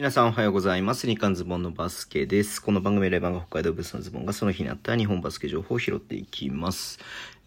皆さんおはようございます。日刊ズボンのバスケです。この番組レバンが北海道ブースのズボンがその日にあった日本バスケ情報を拾っていきます。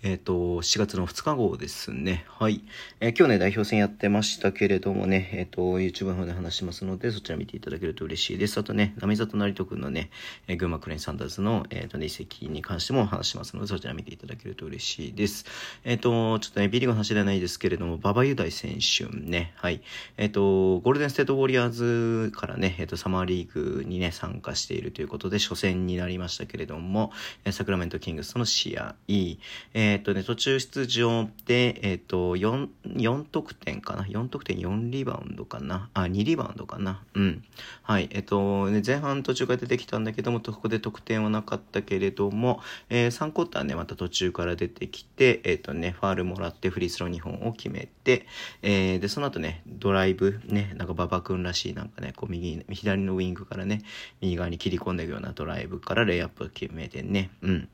えっ、と、4月の2日号ですね。はい。えー今日ね、代表戦やってましたけれどもね、えっ、と、YouTube の方で話しますので、そちら見ていただけると嬉しいです。あとね、波里成人くんのね、え群馬クレーンサンダーズの、えっ、とね、移籍に関しても話しますので、そちら見ていただけると嬉しいです。えっ、と、ちょっとね、ビリーグの話ではないですけれども、馬場雄大選手ね、はい。えっ、と、ゴールデンステートウォリアーズからね、えっ、と、サマーリーグにね、参加しているということで、初戦になりましたけれども、えサクラメントキングスとの試合、えっ、とね、途中出場で、えっ、と、4、4得点かな ?4 得点4リバウンドかな？あ、2リバウンドかな？うん。はい。えっ、と、ね、前半途中から出てきたんだけども、ここで得点はなかったけれども、えー3クォーターね、また途中から出てきて、えっ、とね、ファールもらってフリースロー2本を決めて、えーで、その後ね、ドライブ、ね、なんか馬場君らしいなんかね、こう右、左のウィングからね、右側に切り込んでいくようなドライブからレイアップを決めてね、うん。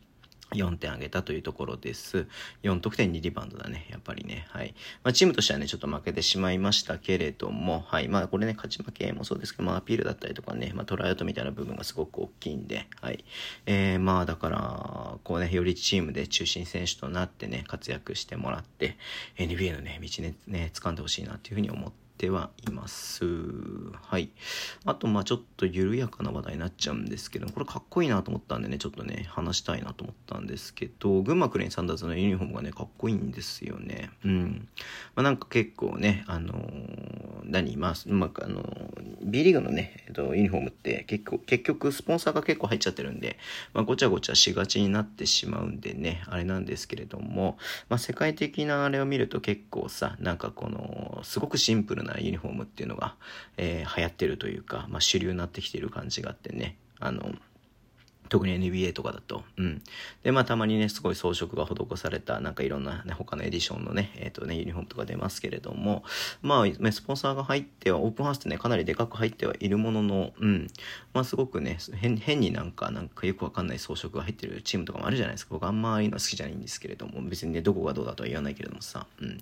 4点挙げたというところです。4得点2リバウンドだね。やっぱりね。はい。まあ、チームとしてはね、ちょっと負けてしまいましたけれども、はい。まあ、これね、勝ち負けもそうですけど、まあ、アピールだったりとかね、まあ、トライアウトみたいな部分がすごく大きいんで、はい。えー、まあ、だから、こうね、よりチームで中心選手となってね、活躍してもらって、NBA のね、道ね、ね、掴んでほしいなっていうふうに思って、はいます。はい。あと、まあちょっと緩やかな話題になっちゃうんですけど、これかっこいいなと思ったんでね、ちょっとね、話したいなと思ったんですけど、群馬クレーンサンダーズのユニフォームがね、かっこいいんですよね。うん。まあなんか結構ね、あのー何まあ、まあ、あのー B リーグのね、えっと、ユニフォームって結構、結局スポンサーが結構入っちゃってるんで、まあごちゃごちゃしがちになってしまうんでね、あれなんですけれども、まあ世界的なあれを見ると結構さ、なんかこの、すごくシンプルなユニフォームっていうのが、えー流行ってるというか、まあ主流になってきてる感じがあってね、あの、特に NBA とかだと。うん。で、まあ、たまにね、すごい装飾が施された、なんかいろんな、ね、他のエディションのね、えっ、とね、ユニフォームとか出ますけれども、まあ、ね、スポンサーが入っては、オープンハウスってね、かなりでかく入ってはいるものの、うん。まあ、すごくね、変、変になんか、なんかよくわかんない装飾が入ってるチームとかもあるじゃないですか。僕あんまああいうの好きじゃないんですけれども、別にね、どこがどうだとは言わないけれどもさ、うん。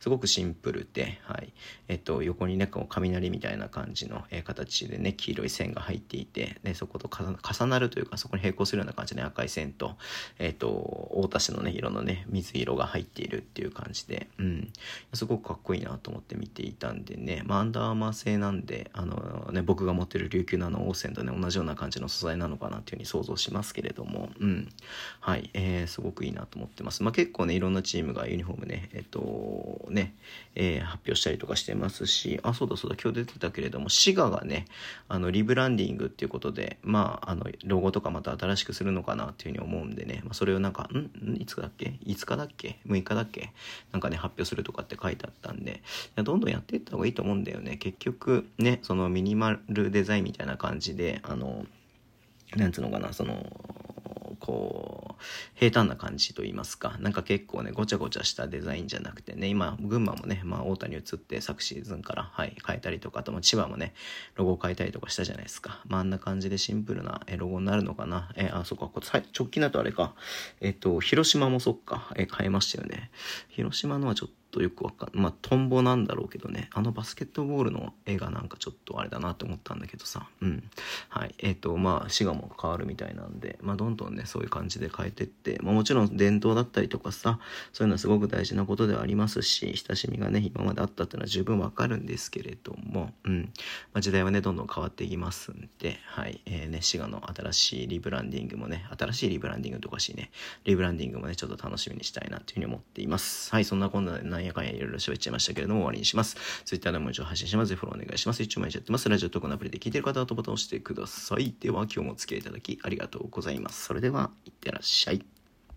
すごくシンプルで、はい。えっ、と、横にね、こう、雷みたいな感じの、えー形でね、黄色い線が入っていて、ね、そこと重な重なるというか、そここに並行するような感じで、ね、赤い線と、えっ、と、大田市のね、色のね、水色が入っているっていう感じで、うん。すごくかっこいいなと思って見ていたんでね、まあ、アンダーアーマー製なんで、あのね、僕が持ってる琉球のあの王線とね、同じような感じの素材なのかなっていうふうに想像しますけれども、うん。はい、えー、すごくいいなと思ってます。まあ、結構ね、いろんなチームがユニフォームね、えっ、と、ね、えー発表したりとかしてますし、あ、そうだそうだ、今日出てたけれども、滋賀がね、あの、リブランディングっていうことで、まあ、あの、ロゴとかまた新しくするのかなっていうふうに思うんでね、まあ、それをなんか、ん？いつだっけ ?5 日だっけ ?6 日だっけ？なんかね、発表するとかって書いてあったんで、どんどんやっていった方がいいと思うんだよね。結局、ね、そのミニマルデザインみたいな感じで、あの、なんつうのかな、その、こう、平坦な感じと言いますか、なんか結構ね、ごちゃごちゃしたデザインじゃなくてね、今、群馬もね、まあ、大田に移って昨シーズンから、はい、変えたりとか、あと、ま千葉もね、ロゴを変えたりとかしたじゃないですか。まあ、あんな感じでシンプルなえロゴになるのかな？え、あ、そっか、これさい直近だとあれか。えっと、広島もそっか、え、変えましたよね。広島のはちょっととよくわかんまあ、トンボなんだろうけどね、あのバスケットボールの絵がなんかちょっとあれだなって思ったんだけどさ、うん。はい。えっ、と、まあ、滋賀も変わるみたいなんで、まあ、どんどんね、そういう感じで変えてって、まあ、もちろん伝統だったりとかさ、そういうのはすごく大事なことではありますし、親しみがね、今まであったっていうのは十分わかるんですけれども、うん。まあ、時代はね、どんどん変わっていきますんで、はい。えーね、滋賀の新しいリブランディングもね、新しいリブランディングとかしいね、リブランディングもね、ちょっと楽しみにしたいなというふうに思っています。はい。そんなこんなでなんやかんやいろいろ喋っちゃいましたけれども、終わりにします。Twitter でも一応配信します。ぜひフォローお願いします。一応毎日やってます。ラジオトークのアプリで聞いてる方はとボタンを押してください。では、今日もお付き合いいただきありがとうございます。それでは、いってらっしゃい。